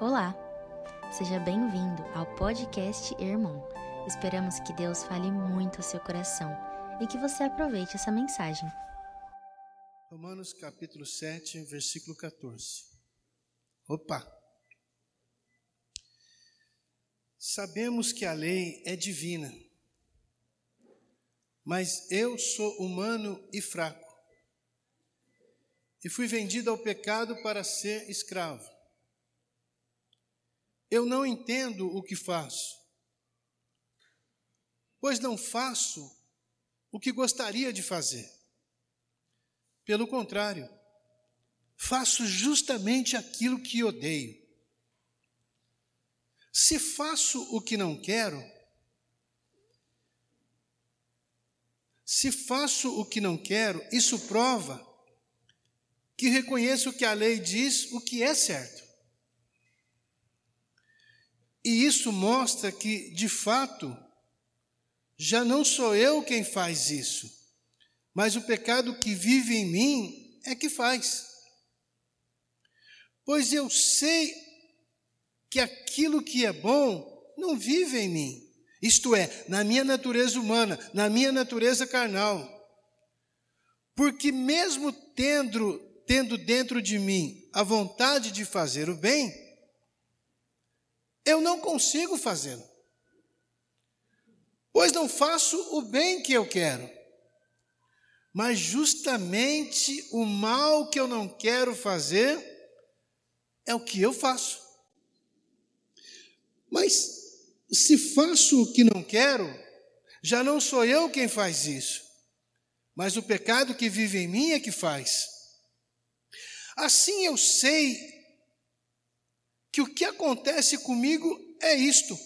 Olá, seja bem-vindo ao podcast Irmão. Esperamos que Deus fale muito ao seu coração e que você aproveite essa mensagem. Romanos capítulo 7, versículo 14. Opa! Sabemos que a lei é divina, mas eu sou humano e fraco, e fui vendido ao pecado para ser escravo. Eu não entendo o que faço, pois não faço o que gostaria de fazer. Pelo contrário, faço justamente aquilo que odeio. Se faço o que não quero, se faço o que não quero, isso prova que reconheço que a lei diz o que é certo. E isso mostra que, de fato, já não sou eu quem faz isso, mas o pecado que vive em mim é que faz. Pois eu sei que aquilo que é bom não vive em mim, isto é, na minha natureza humana, na minha natureza carnal. Porque mesmo tendo, tendo dentro de mim a vontade de fazer o bem, eu não consigo fazê-lo. Pois não faço o bem que eu quero, mas justamente o mal que eu não quero fazer é o que eu faço. Mas se faço o que não quero, já não sou eu quem faz isso, mas o pecado que vive em mim é que faz. Assim eu sei que o que acontece comigo é isto.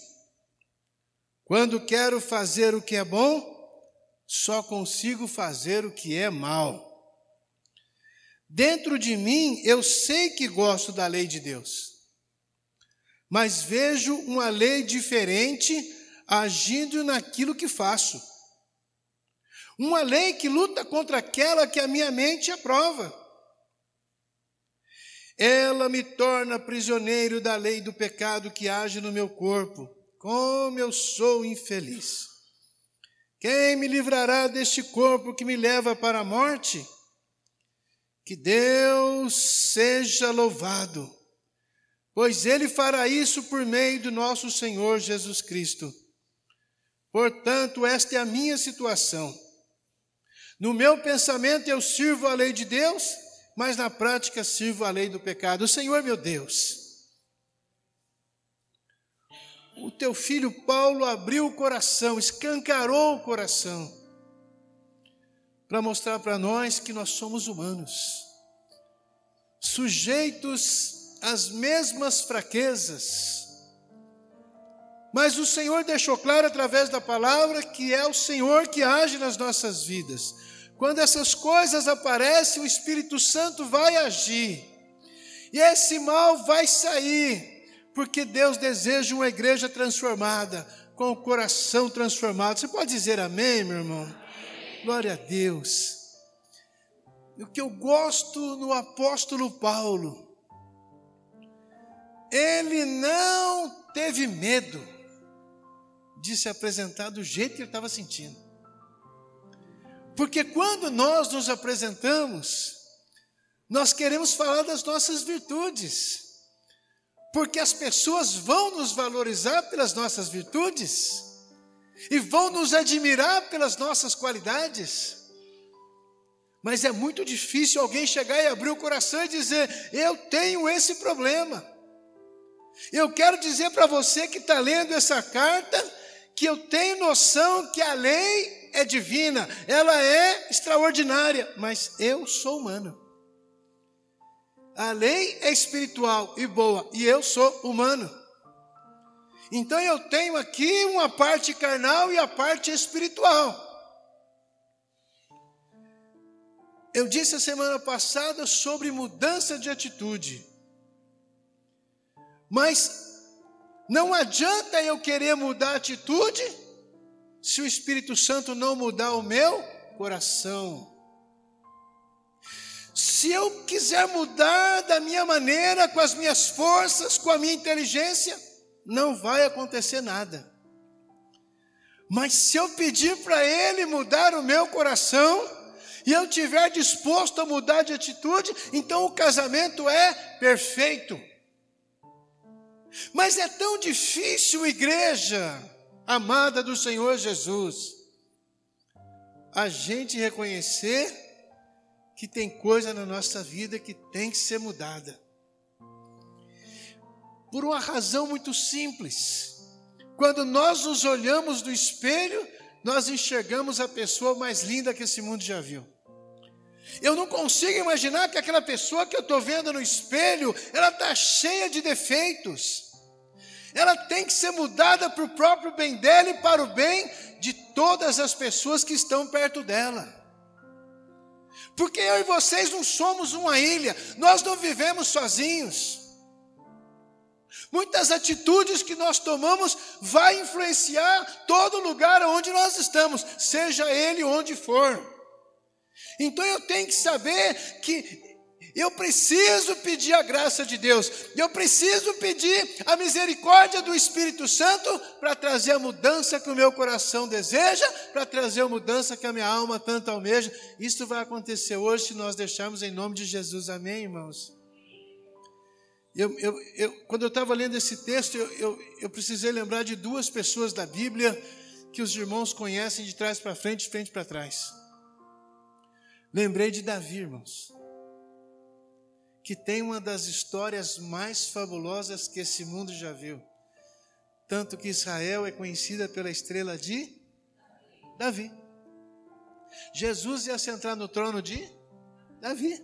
Quando quero fazer o que é bom, só consigo fazer o que é mal. Dentro de mim, eu sei que gosto da lei de Deus, mas vejo uma lei diferente agindo naquilo que faço. Uma lei que luta contra aquela que a minha mente aprova. Ela me torna prisioneiro da lei do pecado que age no meu corpo. Como eu sou infeliz. Quem me livrará deste corpo que me leva para a morte? Que Deus seja louvado, pois Ele fará isso por meio do nosso Senhor Jesus Cristo. Portanto, esta é a minha situação. No meu pensamento, eu sirvo a lei de Deus mas na prática sirvo a lei do pecado. Senhor meu Deus, o teu filho Paulo abriu o coração, escancarou o coração, para mostrar para nós que nós somos humanos, sujeitos às mesmas fraquezas, mas o Senhor deixou claro através da palavra que é o Senhor que age nas nossas vidas. Quando essas coisas aparecem, o Espírito Santo vai agir. E esse mal vai sair, porque Deus deseja uma igreja transformada, com o coração transformado. Você pode dizer amém, meu irmão? Amém. Glória a Deus. O que eu gosto no apóstolo Paulo, ele não teve medo de se apresentar do jeito que ele estava sentindo. Porque quando nós nos apresentamos, nós queremos falar das nossas virtudes. Porque as pessoas vão nos valorizar pelas nossas virtudes e vão nos admirar pelas nossas qualidades. Mas é muito difícil alguém chegar e abrir o coração e dizer: Eu tenho esse problema. Eu quero dizer para você que está lendo essa carta que eu tenho noção que a lei é divina, ela é extraordinária, mas eu sou humano. A lei é espiritual e boa, e eu sou humano. Então eu tenho aqui uma parte carnal e a parte espiritual. Eu disse a semana passada sobre mudança de atitude. Mas não adianta eu querer mudar a atitude se o Espírito Santo não mudar o meu coração. Se eu quiser mudar da minha maneira, com as minhas forças, com a minha inteligência, não vai acontecer nada. Mas se eu pedir para Ele mudar o meu coração, e eu tiver disposto a mudar de atitude, então o casamento é perfeito. Mas é tão difícil, igreja amada do Senhor Jesus, a gente reconhecer que tem coisa na nossa vida que tem que ser mudada. Por uma razão muito simples. Quando nós nos olhamos no espelho, nós enxergamos a pessoa mais linda que esse mundo já viu. Eu não consigo imaginar que aquela pessoa que eu estou vendo no espelho, ela está cheia de defeitos. Ela tem que ser mudada para o próprio bem dela e para o bem de todas as pessoas que estão perto dela. Porque eu e vocês não somos uma ilha, nós não vivemos sozinhos. Muitas atitudes que nós tomamos vai influenciar todo lugar onde nós estamos, seja ele onde for. Então eu tenho que saber que eu preciso pedir a graça de Deus, eu preciso pedir a misericórdia do Espírito Santo para trazer a mudança que o meu coração deseja, para trazer a mudança que a minha alma tanto almeja. Isso vai acontecer hoje se nós deixarmos em nome de Jesus, amém, irmãos? Eu, eu, eu, quando eu estava lendo esse texto, eu, eu precisei lembrar de duas pessoas da Bíblia que os irmãos conhecem de trás para frente, de frente para trás. Lembrei de Davi, irmãos, que tem uma das histórias mais fabulosas que esse mundo já viu. Tanto que Israel é conhecida pela estrela de Davi. Jesus ia se entrar no trono de Davi.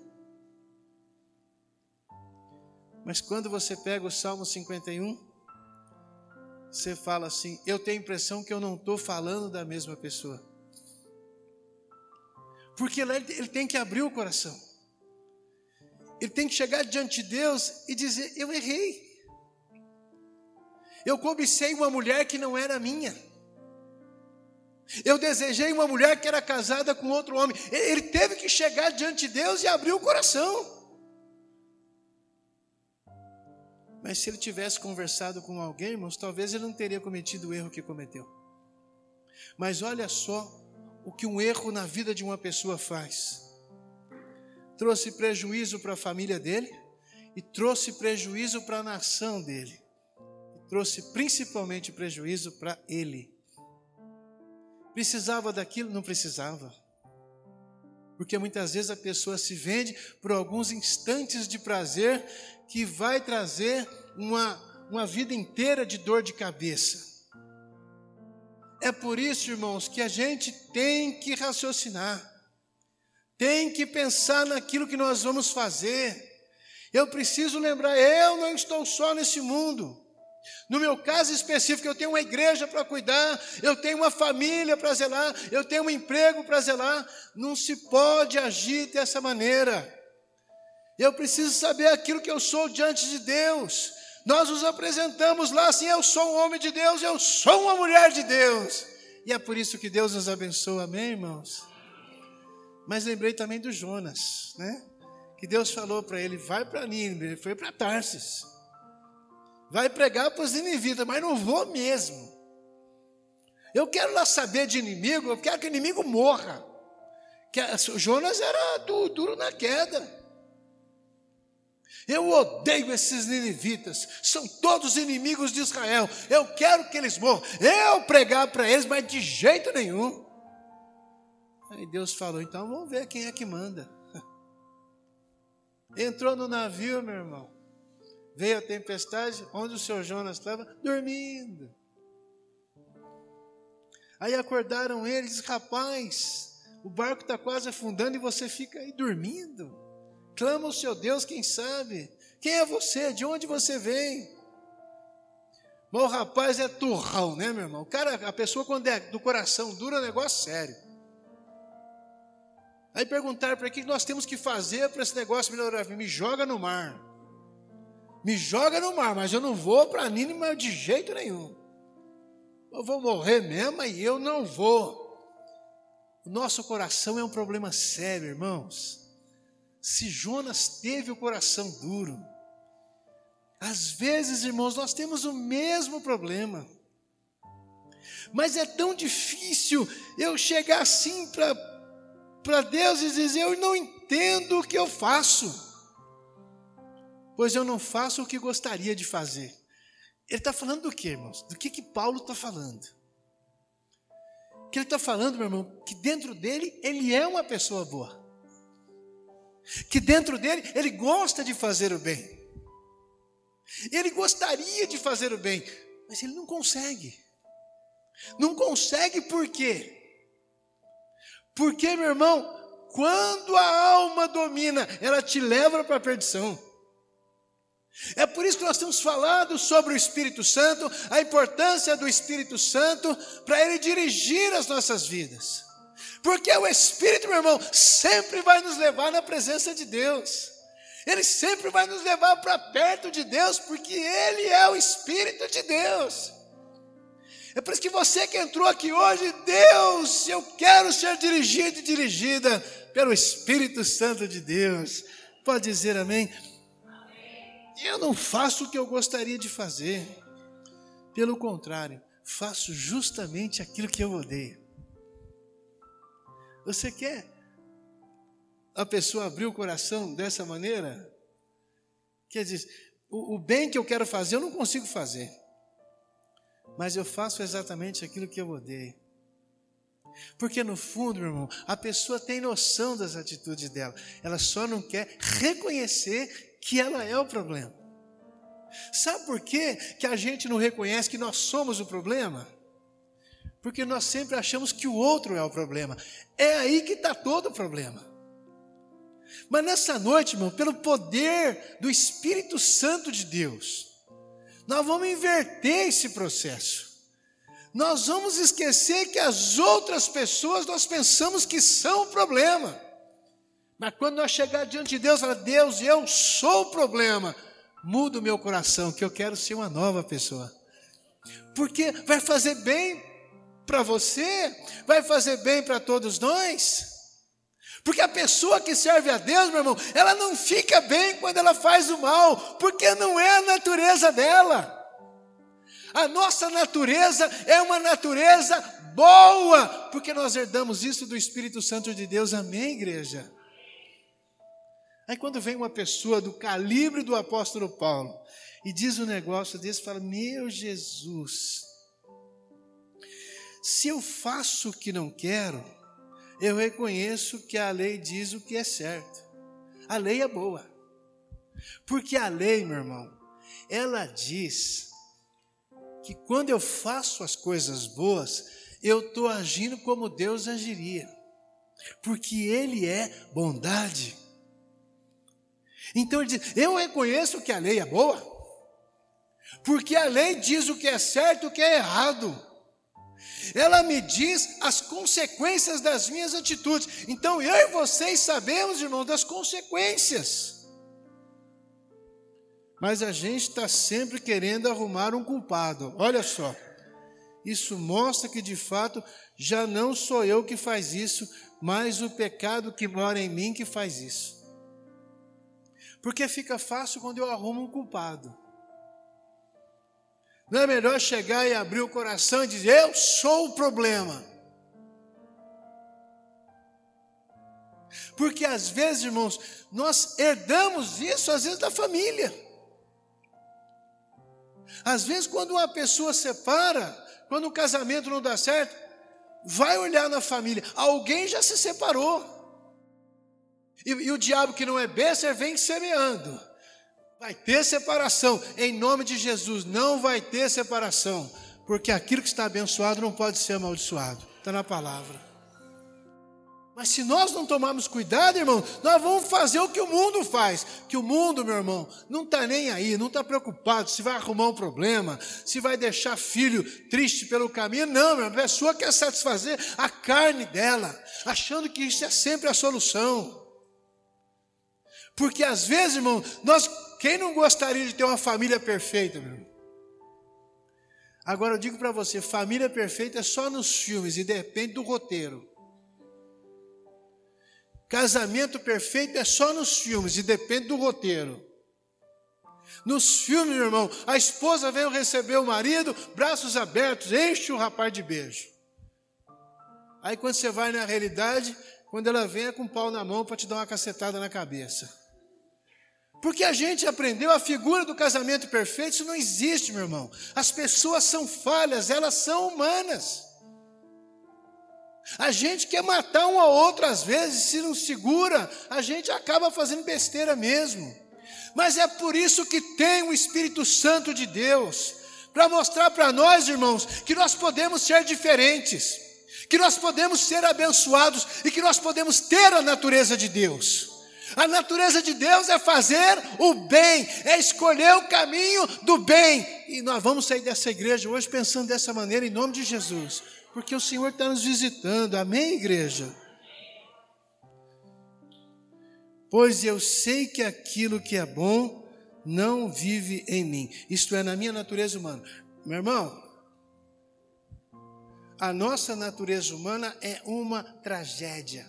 Mas quando você pega o Salmo 51, você fala assim: eu tenho a impressão que eu não estou falando da mesma pessoa. Porque lá ele tem que abrir o coração. Ele tem que chegar diante de Deus e dizer: Eu errei. Eu cobicei uma mulher que não era minha. Eu desejei uma mulher que era casada com outro homem. Ele teve que chegar diante de Deus e abrir o coração. Mas se ele tivesse conversado com alguém, irmãos, talvez ele não teria cometido o erro que cometeu. Mas olha só o que um erro na vida de uma pessoa faz. Trouxe prejuízo para a família dele e trouxe prejuízo para a nação dele. Trouxe principalmente prejuízo para ele. Precisava daquilo? Não precisava. Porque muitas vezes a pessoa se vende por alguns instantes de prazer que vai trazer uma, uma vida inteira de dor de cabeça. É por isso, irmãos, que a gente tem que raciocinar, tem que pensar naquilo que nós vamos fazer. Eu preciso lembrar, eu não estou só nesse mundo. No meu caso específico, eu tenho uma igreja para cuidar, eu tenho uma família para zelar, eu tenho um emprego para zelar. Não se pode agir dessa maneira. Eu preciso saber aquilo que eu sou diante de Deus. Nós nos apresentamos lá assim: eu sou um homem de Deus, eu sou uma mulher de Deus. E é por isso que Deus nos abençoa, amém, irmãos? Mas lembrei também do Jonas, né? Que Deus falou para ele: vai para Nínive, ele foi para Tarsis. Vai pregar para os ninivitas, mas não vou mesmo. Eu quero lá saber de inimigo, eu quero que o inimigo morra. Que Jonas era duro na queda. Eu odeio esses ninivitas, são todos inimigos de Israel. Eu quero que eles morram. Eu pregar para eles, mas de jeito nenhum. Aí Deus falou: então vamos ver quem é que manda. Entrou no navio, meu irmão. Veio a tempestade, onde o seu Jonas estava? Dormindo. Aí acordaram eles, rapaz, o barco está quase afundando e você fica aí dormindo. Clama ao seu Deus, quem sabe? Quem é você? De onde você vem? Mas o rapaz é turrão, né, meu irmão? O cara, a pessoa, quando é do coração duro, é um negócio sério. Aí perguntaram para que nós temos que fazer para esse negócio melhorar. Me joga no mar. Me joga no mar, mas eu não vou para Nínive de jeito nenhum. Eu vou morrer mesmo e eu não vou. O nosso coração é um problema sério, irmãos. se Jonas teve o coração duro. Às vezes, irmãos, nós temos o mesmo problema. Mas é tão difícil eu chegar assim para Deus e dizer: Eu não entendo o que eu faço, pois eu não faço o que gostaria de fazer. Ele está falando do que, irmãos? Do que, que Paulo está falando? que ele está falando, meu irmão, que dentro dele ele é uma pessoa boa. Que dentro dele ele gosta de fazer o bem. Ele gostaria de fazer o bem, mas ele não consegue. Não consegue por quê? Porque, meu irmão, quando a alma domina, ela te leva para a perdição. É por isso que nós temos falado sobre o Espírito Santo, a importância do Espírito Santo para ele dirigir as nossas vidas. Porque o Espírito, meu irmão, sempre vai nos levar na presença de Deus. Ele sempre vai nos levar para perto de Deus, porque Ele é o Espírito de Deus. É por isso que você que entrou aqui hoje, Deus, eu quero ser dirigido e dirigida pelo Espírito Santo de Deus. Pode dizer amém? Eu não faço o que eu gostaria de fazer. Pelo contrário, faço justamente aquilo que eu odeio. Você quer a pessoa abrir o coração dessa maneira? Quer dizer, o, o bem que eu quero fazer eu não consigo fazer, mas eu faço exatamente aquilo que eu odeio. Porque no fundo, meu irmão, a pessoa tem noção das atitudes dela, ela só não quer reconhecer que ela é o problema. Sabe por quê que a gente não reconhece que nós somos o problema? Porque nós sempre achamos que o outro é o problema. É aí que está todo o problema. Mas nessa noite, irmão, pelo poder do Espírito Santo de Deus, nós vamos inverter esse processo. Nós vamos esquecer que as outras pessoas nós pensamos que são o problema. Mas quando nós chegar diante de Deus, falar, Deus, eu sou o problema. Muda o meu coração, que eu quero ser uma nova pessoa. Porque vai fazer bem para você, vai fazer bem para todos nós. Porque a pessoa que serve a Deus, meu irmão, ela não fica bem quando ela faz o mal, porque não é a natureza dela. A nossa natureza é uma natureza boa, porque nós herdamos isso do Espírito Santo de Deus. Amém, igreja? Aí quando vem uma pessoa do calibre do apóstolo Paulo e diz um negócio desse, fala: Meu Jesus, se eu faço o que não quero, eu reconheço que a lei diz o que é certo. A lei é boa. Porque a lei, meu irmão, ela diz que quando eu faço as coisas boas, eu estou agindo como Deus agiria. Porque Ele é bondade. Então ele diz: Eu reconheço que a lei é boa, porque a lei diz o que é certo e o que é errado. Ela me diz as consequências das minhas atitudes. Então eu e vocês sabemos, irmão, das consequências. Mas a gente está sempre querendo arrumar um culpado. Olha só. Isso mostra que de fato já não sou eu que faz isso, mas o pecado que mora em mim que faz isso. Porque fica fácil quando eu arrumo um culpado. Não é melhor chegar e abrir o coração e dizer: Eu sou o problema. Porque às vezes, irmãos, nós herdamos isso, às vezes, da família. Às vezes, quando uma pessoa separa, quando o casamento não dá certo, vai olhar na família, alguém já se separou. E, e o diabo que não é besta vem semeando. Vai ter separação. Em nome de Jesus, não vai ter separação. Porque aquilo que está abençoado não pode ser amaldiçoado. Está na palavra. Mas se nós não tomarmos cuidado, irmão, nós vamos fazer o que o mundo faz. Que o mundo, meu irmão, não está nem aí, não está preocupado se vai arrumar um problema, se vai deixar filho triste pelo caminho. Não, meu, a pessoa quer satisfazer a carne dela, achando que isso é sempre a solução. Porque às vezes, irmão, nós, quem não gostaria de ter uma família perfeita, meu? Agora eu digo para você, família perfeita é só nos filmes e depende do roteiro. Casamento perfeito é só nos filmes e depende do roteiro. Nos filmes, meu irmão, a esposa veio receber o marido, braços abertos, enche o rapaz de beijo. Aí quando você vai na realidade, quando ela vem é com o pau na mão para te dar uma cacetada na cabeça. Porque a gente aprendeu a figura do casamento perfeito, isso não existe, meu irmão. As pessoas são falhas, elas são humanas. A gente quer matar um ao outro às vezes, se não segura, a gente acaba fazendo besteira mesmo. Mas é por isso que tem o Espírito Santo de Deus, para mostrar para nós, irmãos, que nós podemos ser diferentes, que nós podemos ser abençoados e que nós podemos ter a natureza de Deus. A natureza de Deus é fazer o bem, é escolher o caminho do bem. E nós vamos sair dessa igreja hoje pensando dessa maneira, em nome de Jesus porque o Senhor está nos visitando. Amém, igreja? Pois eu sei que aquilo que é bom não vive em mim, isto é, na minha natureza humana. Meu irmão, a nossa natureza humana é uma tragédia.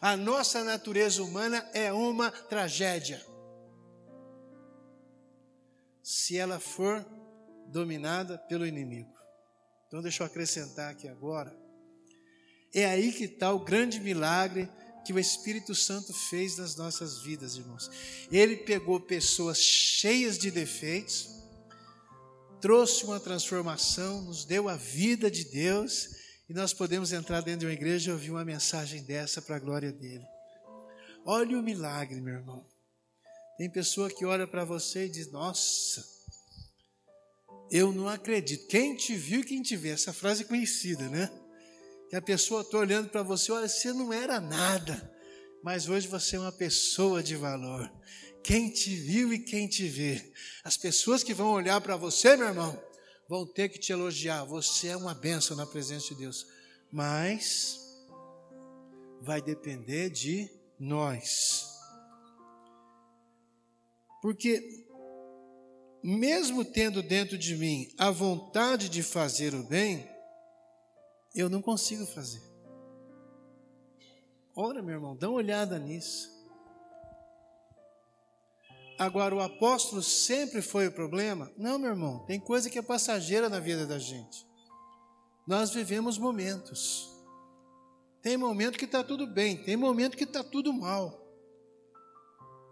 A nossa natureza humana é uma tragédia. Se ela for dominada pelo inimigo. Então, deixa eu acrescentar aqui agora. É aí que está o grande milagre que o Espírito Santo fez nas nossas vidas, irmãos. Ele pegou pessoas cheias de defeitos, trouxe uma transformação, nos deu a vida de Deus, e nós podemos entrar dentro de uma igreja e ouvir uma mensagem dessa para a glória dele. Olha o milagre, meu irmão. Tem pessoa que olha para você e diz: Nossa, eu não acredito. Quem te viu quem te vê, essa frase é conhecida, né? Que a pessoa está olhando para você, olha, você não era nada, mas hoje você é uma pessoa de valor. Quem te viu e quem te vê. As pessoas que vão olhar para você, meu irmão, vão ter que te elogiar. Você é uma bênção na presença de Deus. Mas vai depender de nós. Porque mesmo tendo dentro de mim a vontade de fazer o bem, eu não consigo fazer. Ora, meu irmão, dá uma olhada nisso. Agora, o apóstolo sempre foi o problema? Não, meu irmão, tem coisa que é passageira na vida da gente. Nós vivemos momentos. Tem momento que está tudo bem, tem momento que está tudo mal.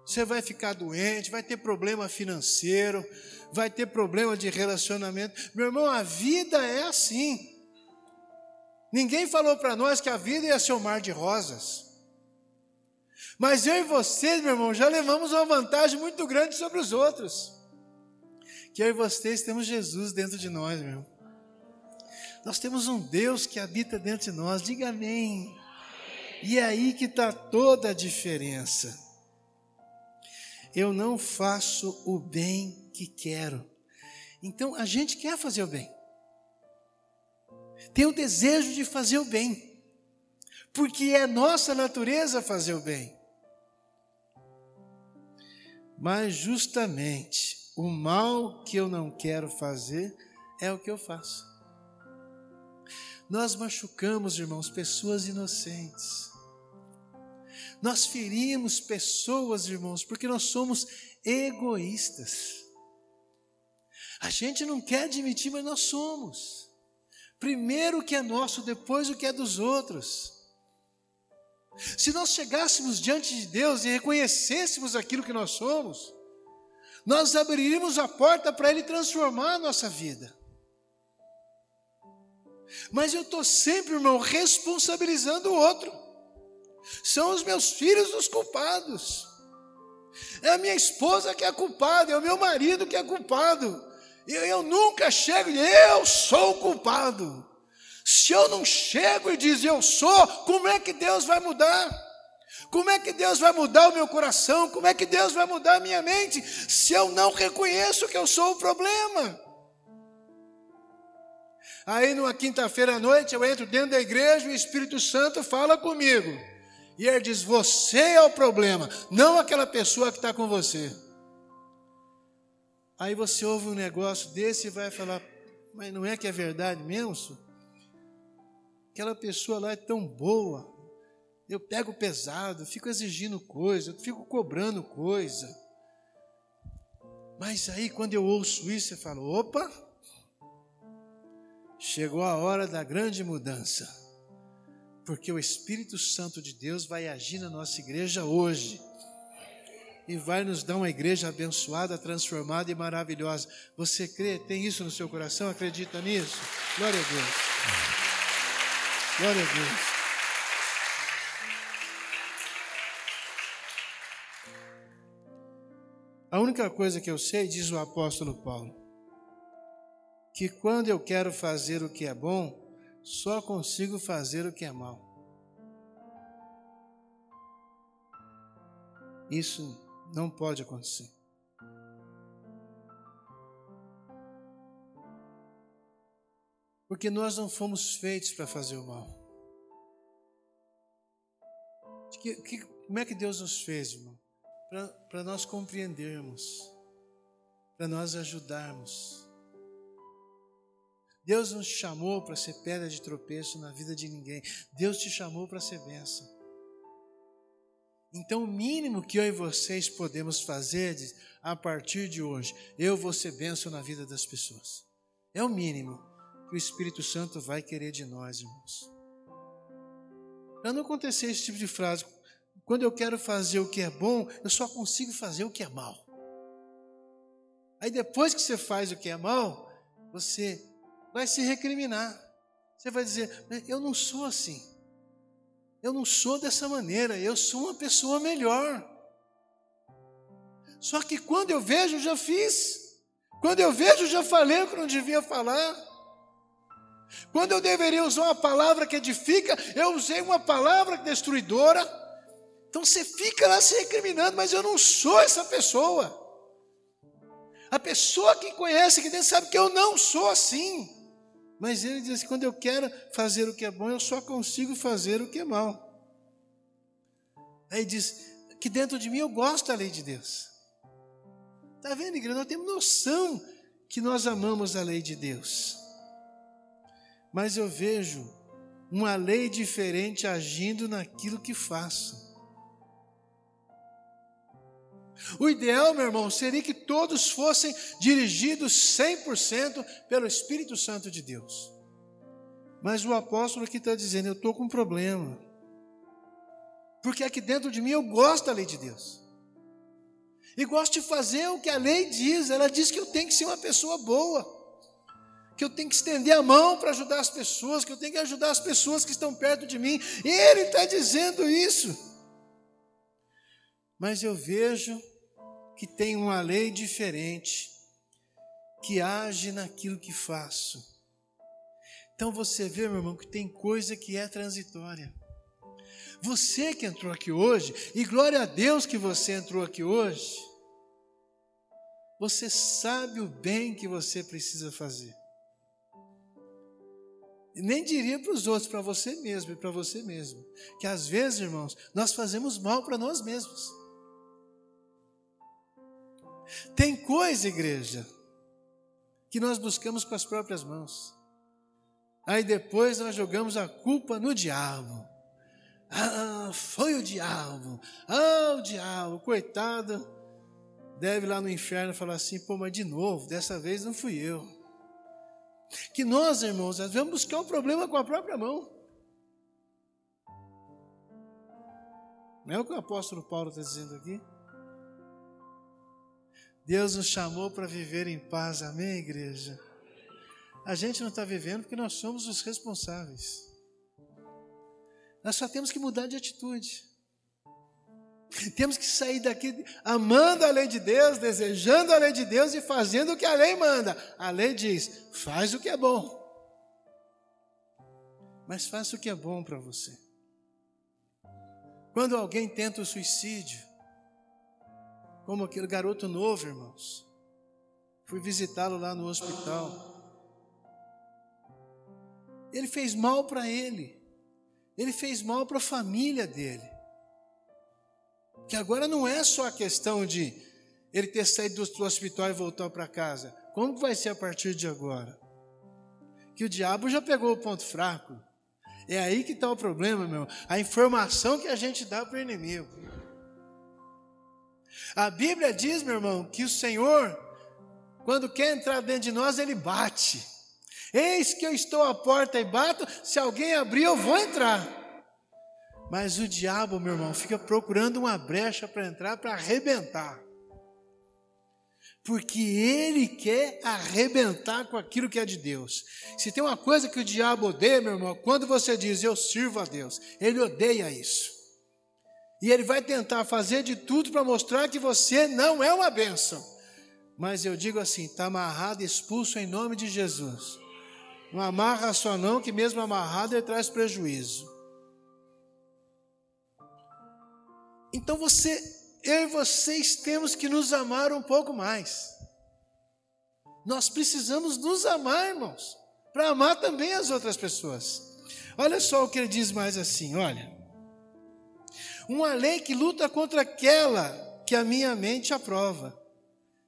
Você vai ficar doente, vai ter problema financeiro, vai ter problema de relacionamento. Meu irmão, a vida é assim. Ninguém falou para nós que a vida ia ser um mar de rosas. Mas eu e vocês, meu irmão, já levamos uma vantagem muito grande sobre os outros. Que eu e vocês temos Jesus dentro de nós, meu irmão. Nós temos um Deus que habita dentro de nós. Diga amém. E é aí que está toda a diferença eu não faço o bem que quero. Então a gente quer fazer o bem, tem o desejo de fazer o bem, porque é nossa natureza fazer o bem. Mas justamente o mal que eu não quero fazer é o que eu faço. Nós machucamos, irmãos, pessoas inocentes. Nós ferimos pessoas, irmãos, porque nós somos egoístas. A gente não quer admitir, mas nós somos. Primeiro o que é nosso, depois o que é dos outros. Se nós chegássemos diante de Deus e reconhecêssemos aquilo que nós somos, nós abriríamos a porta para Ele transformar a nossa vida. Mas eu estou sempre, irmão, responsabilizando o outro. São os meus filhos os culpados. É a minha esposa que é culpada, é o meu marido que é culpado. Eu, eu nunca chego e eu sou o culpado. Se eu não chego e diz eu sou, como é que Deus vai mudar? Como é que Deus vai mudar o meu coração? Como é que Deus vai mudar a minha mente? Se eu não reconheço que eu sou o problema. Aí, numa quinta-feira à noite, eu entro dentro da igreja e o Espírito Santo fala comigo. E ele diz: Você é o problema, não aquela pessoa que está com você. Aí você ouve um negócio desse e vai falar: Mas não é que é verdade mesmo? Aquela pessoa lá é tão boa. Eu pego pesado, fico exigindo coisa, fico cobrando coisa. Mas aí, quando eu ouço isso, eu falo: opa, chegou a hora da grande mudança, porque o Espírito Santo de Deus vai agir na nossa igreja hoje e vai nos dar uma igreja abençoada, transformada e maravilhosa. Você crê? Tem isso no seu coração? Acredita nisso? Glória a Deus. Glória a Deus. A única coisa que eu sei, diz o apóstolo Paulo, que quando eu quero fazer o que é bom, só consigo fazer o que é mal. Isso não pode acontecer. Porque nós não fomos feitos para fazer o mal. Que, que, como é que Deus nos fez, irmão? Para nós compreendermos, para nós ajudarmos. Deus te chamou para ser pedra de tropeço na vida de ninguém. Deus te chamou para ser bênção. Então, o mínimo que eu e vocês podemos fazer a partir de hoje, eu vou ser bênção na vida das pessoas. É o mínimo que o Espírito Santo vai querer de nós, irmãos. Para não acontecer esse tipo de frase, quando eu quero fazer o que é bom, eu só consigo fazer o que é mal. Aí depois que você faz o que é mal, você vai se recriminar. Você vai dizer: Eu não sou assim. Eu não sou dessa maneira, eu sou uma pessoa melhor. Só que quando eu vejo, já fiz. Quando eu vejo, já falei o que não devia falar. Quando eu deveria usar uma palavra que edifica, eu usei uma palavra destruidora. Então você fica lá se recriminando, mas eu não sou essa pessoa. A pessoa que conhece que dentro sabe que eu não sou assim. Mas ele diz assim: quando eu quero fazer o que é bom, eu só consigo fazer o que é mal. Aí diz que dentro de mim eu gosto da lei de Deus. Está vendo, igreja? Nós temos noção que nós amamos a lei de Deus. Mas eu vejo uma lei diferente agindo naquilo que faço. O ideal, meu irmão, seria que todos fossem dirigidos 100% pelo Espírito Santo de Deus. Mas o apóstolo aqui está dizendo: eu estou com um problema. Porque aqui dentro de mim eu gosto da lei de Deus. E gosto de fazer o que a lei diz. Ela diz que eu tenho que ser uma pessoa boa. Que eu tenho que estender a mão para ajudar as pessoas. Que eu tenho que ajudar as pessoas que estão perto de mim. Ele está dizendo isso. Mas eu vejo que tem uma lei diferente, que age naquilo que faço. Então você vê, meu irmão, que tem coisa que é transitória. Você que entrou aqui hoje, e glória a Deus que você entrou aqui hoje, você sabe o bem que você precisa fazer. Nem diria para os outros, para você mesmo e para você mesmo. Que às vezes, irmãos, nós fazemos mal para nós mesmos. Tem coisa, igreja, que nós buscamos com as próprias mãos. Aí depois nós jogamos a culpa no diabo. Ah, foi o diabo. Ah, o diabo, coitado. Deve lá no inferno falar assim: pô, mas de novo, dessa vez não fui eu. Que nós, irmãos, nós vamos buscar o problema com a própria mão. Não é o que o apóstolo Paulo está dizendo aqui? Deus nos chamou para viver em paz, amém, igreja? A gente não está vivendo porque nós somos os responsáveis. Nós só temos que mudar de atitude. Temos que sair daqui amando a lei de Deus, desejando a lei de Deus e fazendo o que a lei manda. A lei diz: faz o que é bom. Mas faça o que é bom para você. Quando alguém tenta o suicídio, como aquele garoto novo, irmãos. Fui visitá-lo lá no hospital. Ele fez mal para ele. Ele fez mal para a família dele. Que agora não é só a questão de ele ter saído do hospital e voltar para casa. Como vai ser a partir de agora? Que o diabo já pegou o ponto fraco. É aí que está o problema, meu. A informação que a gente dá para o inimigo. A Bíblia diz, meu irmão, que o Senhor, quando quer entrar dentro de nós, ele bate. Eis que eu estou à porta e bato, se alguém abrir, eu vou entrar. Mas o diabo, meu irmão, fica procurando uma brecha para entrar, para arrebentar. Porque ele quer arrebentar com aquilo que é de Deus. Se tem uma coisa que o diabo odeia, meu irmão, quando você diz eu sirvo a Deus, ele odeia isso. E ele vai tentar fazer de tudo para mostrar que você não é uma bênção. Mas eu digo assim: está amarrado expulso em nome de Jesus. Não amarra só não, que mesmo amarrado ele traz prejuízo. Então você, eu e vocês temos que nos amar um pouco mais. Nós precisamos nos amar, irmãos, para amar também as outras pessoas. Olha só o que ele diz mais assim: olha. Uma lei que luta contra aquela que a minha mente aprova.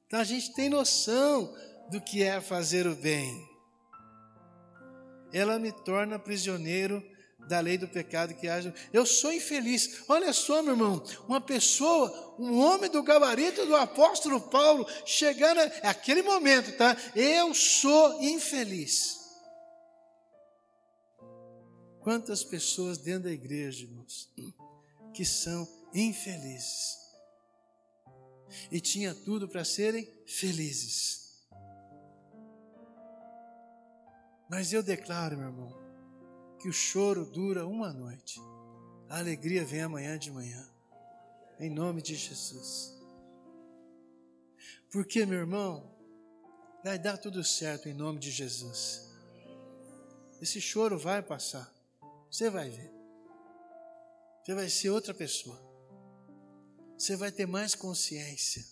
Então a gente tem noção do que é fazer o bem. Ela me torna prisioneiro da lei do pecado que haja. Eu sou infeliz. Olha só, meu irmão, uma pessoa, um homem do gabarito do apóstolo Paulo, chegar naquele momento, tá? Eu sou infeliz. Quantas pessoas dentro da igreja, irmãos? que são infelizes. E tinha tudo para serem felizes. Mas eu declaro, meu irmão, que o choro dura uma noite, a alegria vem amanhã de manhã, em nome de Jesus. Porque, meu irmão, vai dar tudo certo em nome de Jesus. Esse choro vai passar, você vai ver. Você vai ser outra pessoa. Você vai ter mais consciência.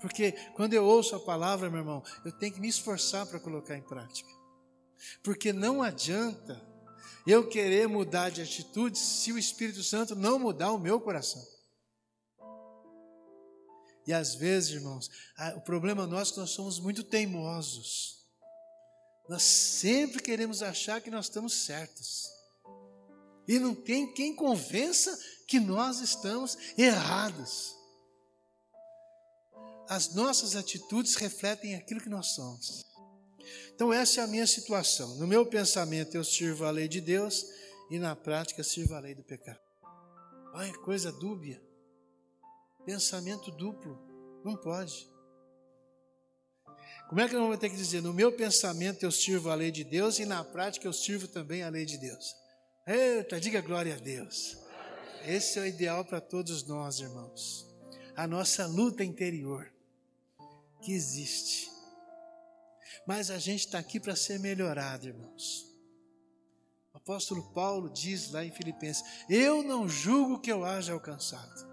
Porque quando eu ouço a palavra, meu irmão, eu tenho que me esforçar para colocar em prática. Porque não adianta eu querer mudar de atitude se o Espírito Santo não mudar o meu coração. E às vezes, irmãos, o problema nosso é que nós somos muito teimosos. Nós sempre queremos achar que nós estamos certos. E não tem quem convença que nós estamos errados. As nossas atitudes refletem aquilo que nós somos. Então, essa é a minha situação. No meu pensamento, eu sirvo a lei de Deus e na prática, sirvo a lei do pecado. Olha, coisa dúbia. Pensamento duplo. Não pode. Como é que eu vou ter que dizer? No meu pensamento, eu sirvo a lei de Deus e na prática, eu sirvo também a lei de Deus. Eita, diga glória a Deus. Esse é o ideal para todos nós, irmãos. A nossa luta interior que existe. Mas a gente está aqui para ser melhorado, irmãos. O apóstolo Paulo diz lá em Filipenses: Eu não julgo que eu haja alcançado.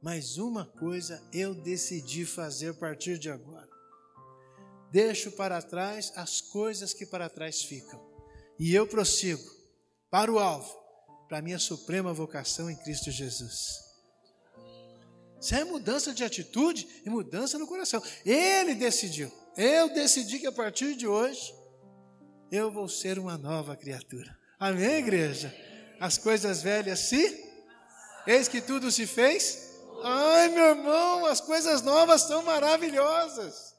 Mas uma coisa eu decidi fazer a partir de agora. Deixo para trás as coisas que para trás ficam e eu prossigo para o alvo, para a minha suprema vocação em Cristo Jesus. Isso é mudança de atitude e mudança no coração. Ele decidiu. Eu decidi que a partir de hoje eu vou ser uma nova criatura. Amém, igreja? As coisas velhas se. Eis que tudo se fez. Ai, meu irmão, as coisas novas são maravilhosas.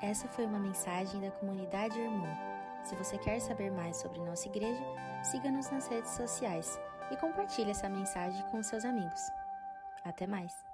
Essa foi uma mensagem da comunidade Irmão. Se você quer saber mais sobre nossa igreja, siga-nos nas redes sociais e compartilhe essa mensagem com seus amigos. Até mais!